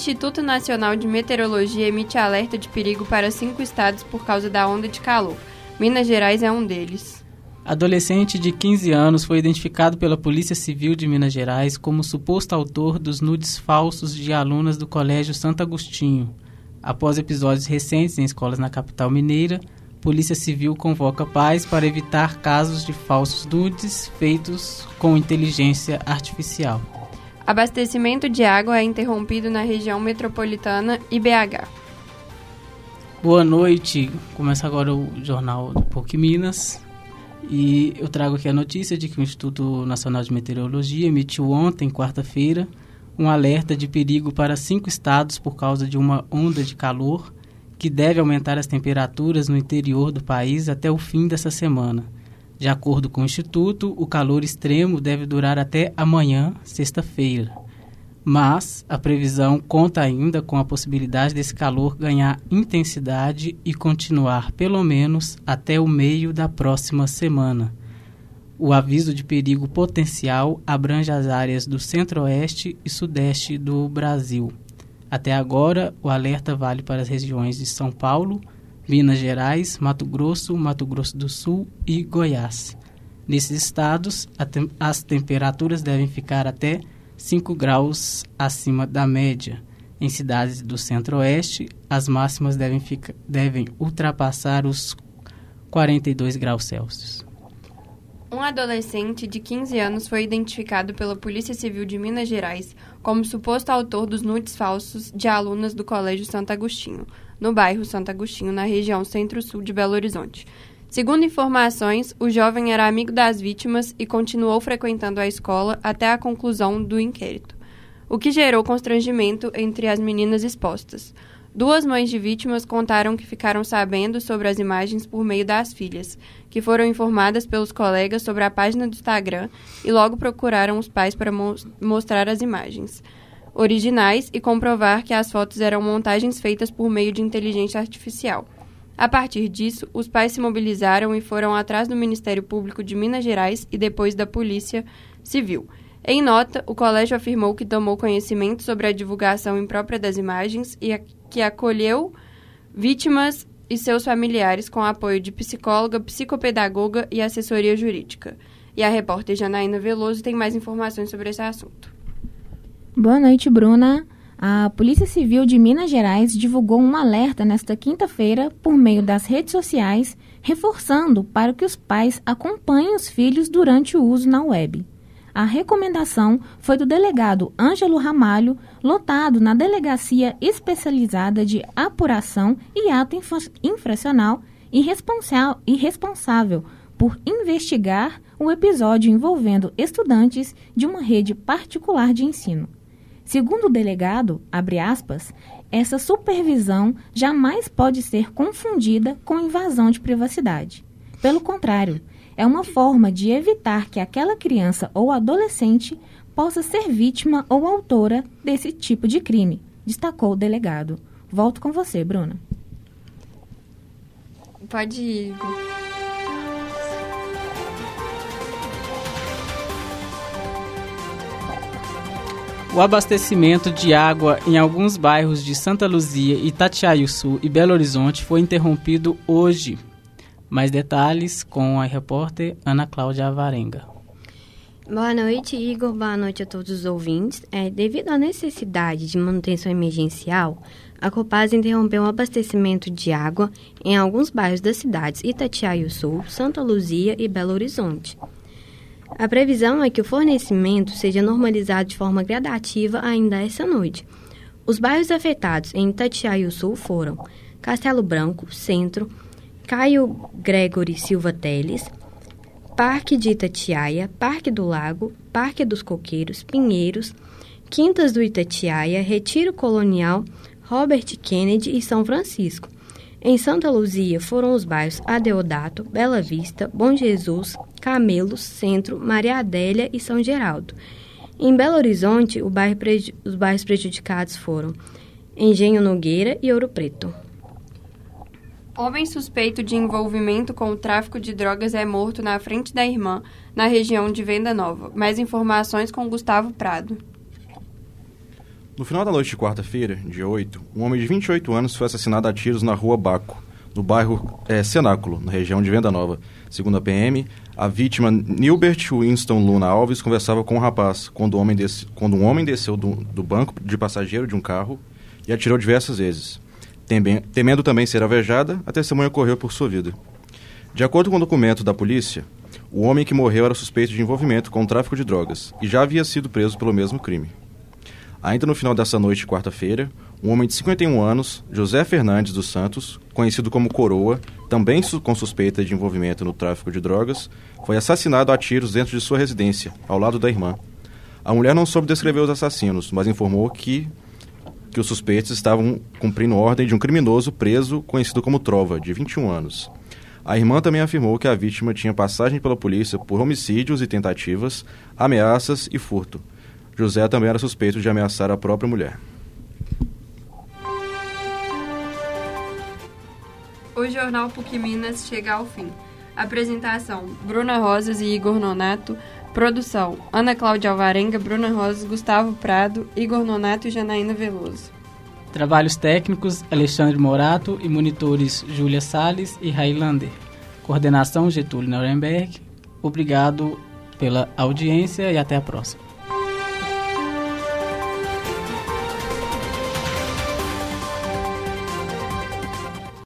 Instituto Nacional de Meteorologia emite alerta de perigo para cinco estados por causa da onda de calor. Minas Gerais é um deles. Adolescente de 15 anos foi identificado pela Polícia Civil de Minas Gerais como suposto autor dos nudes falsos de alunas do Colégio Santo Agostinho. Após episódios recentes em escolas na capital mineira, Polícia Civil convoca pais para evitar casos de falsos nudes feitos com inteligência artificial. Abastecimento de água é interrompido na região metropolitana e BH. Boa noite. Começa agora o jornal do PUC Minas. E eu trago aqui a notícia de que o Instituto Nacional de Meteorologia emitiu ontem, quarta-feira, um alerta de perigo para cinco estados por causa de uma onda de calor que deve aumentar as temperaturas no interior do país até o fim dessa semana. De acordo com o Instituto, o calor extremo deve durar até amanhã, sexta-feira. Mas a previsão conta ainda com a possibilidade desse calor ganhar intensidade e continuar pelo menos até o meio da próxima semana. O aviso de perigo potencial abrange as áreas do centro-oeste e sudeste do Brasil. Até agora, o alerta vale para as regiões de São Paulo, Minas Gerais, Mato Grosso, Mato Grosso do Sul e Goiás. Nesses estados, tem as temperaturas devem ficar até 5 graus acima da média. Em cidades do centro-oeste, as máximas devem, devem ultrapassar os 42 graus Celsius. Um adolescente de 15 anos foi identificado pela Polícia Civil de Minas Gerais como suposto autor dos nudes falsos de alunas do Colégio Santo Agostinho, no bairro Santo Agostinho, na região centro-sul de Belo Horizonte. Segundo informações, o jovem era amigo das vítimas e continuou frequentando a escola até a conclusão do inquérito, o que gerou constrangimento entre as meninas expostas. Duas mães de vítimas contaram que ficaram sabendo sobre as imagens por meio das filhas, que foram informadas pelos colegas sobre a página do Instagram e logo procuraram os pais para mo mostrar as imagens originais e comprovar que as fotos eram montagens feitas por meio de inteligência artificial. A partir disso, os pais se mobilizaram e foram atrás do Ministério Público de Minas Gerais e depois da Polícia Civil. Em nota, o colégio afirmou que tomou conhecimento sobre a divulgação imprópria das imagens e que acolheu vítimas e seus familiares com apoio de psicóloga, psicopedagoga e assessoria jurídica. E a repórter Janaína Veloso tem mais informações sobre esse assunto. Boa noite, Bruna. A Polícia Civil de Minas Gerais divulgou um alerta nesta quinta-feira por meio das redes sociais, reforçando para que os pais acompanhem os filhos durante o uso na web. A recomendação foi do delegado Ângelo Ramalho, lotado na Delegacia Especializada de Apuração e Ato Infracional e, responsável por investigar o episódio envolvendo estudantes de uma rede particular de ensino. Segundo o delegado, aspas, essa supervisão jamais pode ser confundida com invasão de privacidade. Pelo contrário, é uma forma de evitar que aquela criança ou adolescente possa ser vítima ou autora desse tipo de crime, destacou o delegado. Volto com você, Bruna. Pode ir. O abastecimento de água em alguns bairros de Santa Luzia, Itatiaia-Sul e Belo Horizonte foi interrompido hoje mais detalhes com a repórter Ana Cláudia Avarenga. Boa noite, Igor. Boa noite a todos os ouvintes. É, devido à necessidade de manutenção emergencial, a Copasa interrompeu o abastecimento de água em alguns bairros das cidades Itatiaia Sul, Santa Luzia e Belo Horizonte. A previsão é que o fornecimento seja normalizado de forma gradativa ainda essa noite. Os bairros afetados em Itatiaia Sul foram Castelo Branco, Centro, Caio Gregory Silva Teles, Parque de Itatiaia, Parque do Lago, Parque dos Coqueiros, Pinheiros, Quintas do Itatiaia, Retiro Colonial, Robert Kennedy e São Francisco. Em Santa Luzia foram os bairros Adeodato, Bela Vista, Bom Jesus, Camelos, Centro, Maria Adélia e São Geraldo. Em Belo Horizonte, bairro os bairros prejudicados foram Engenho Nogueira e Ouro Preto. Homem suspeito de envolvimento com o tráfico de drogas é morto na frente da irmã, na região de Venda Nova. Mais informações com Gustavo Prado. No final da noite de quarta-feira, dia 8, um homem de 28 anos foi assassinado a tiros na rua Baco, no bairro é, Cenáculo, na região de Venda Nova. Segundo a PM, a vítima, Nilbert Winston Luna Alves, conversava com um rapaz quando, um homem, quando um homem desceu do, do banco de passageiro de um carro e atirou diversas vezes. Temendo também ser alvejada, a testemunha correu por sua vida. De acordo com o documento da polícia, o homem que morreu era suspeito de envolvimento com o tráfico de drogas e já havia sido preso pelo mesmo crime. Ainda no final dessa noite de quarta-feira, um homem de 51 anos, José Fernandes dos Santos, conhecido como Coroa, também com suspeita de envolvimento no tráfico de drogas, foi assassinado a tiros dentro de sua residência, ao lado da irmã. A mulher não soube descrever os assassinos, mas informou que, que os suspeitos estavam cumprindo ordem de um criminoso preso conhecido como Trova, de 21 anos. A irmã também afirmou que a vítima tinha passagem pela polícia por homicídios e tentativas, ameaças e furto. José também era suspeito de ameaçar a própria mulher. O Jornal PUC Minas chega ao fim. Apresentação: Bruna Rosas e Igor Nonato. Produção: Ana Cláudia Alvarenga, Bruna Rosas, Gustavo Prado, Igor Nonato e Janaína Veloso. Trabalhos técnicos: Alexandre Morato e monitores Júlia Sales e Highlander. Coordenação: Getúlio Nuremberg. Obrigado pela audiência e até a próxima.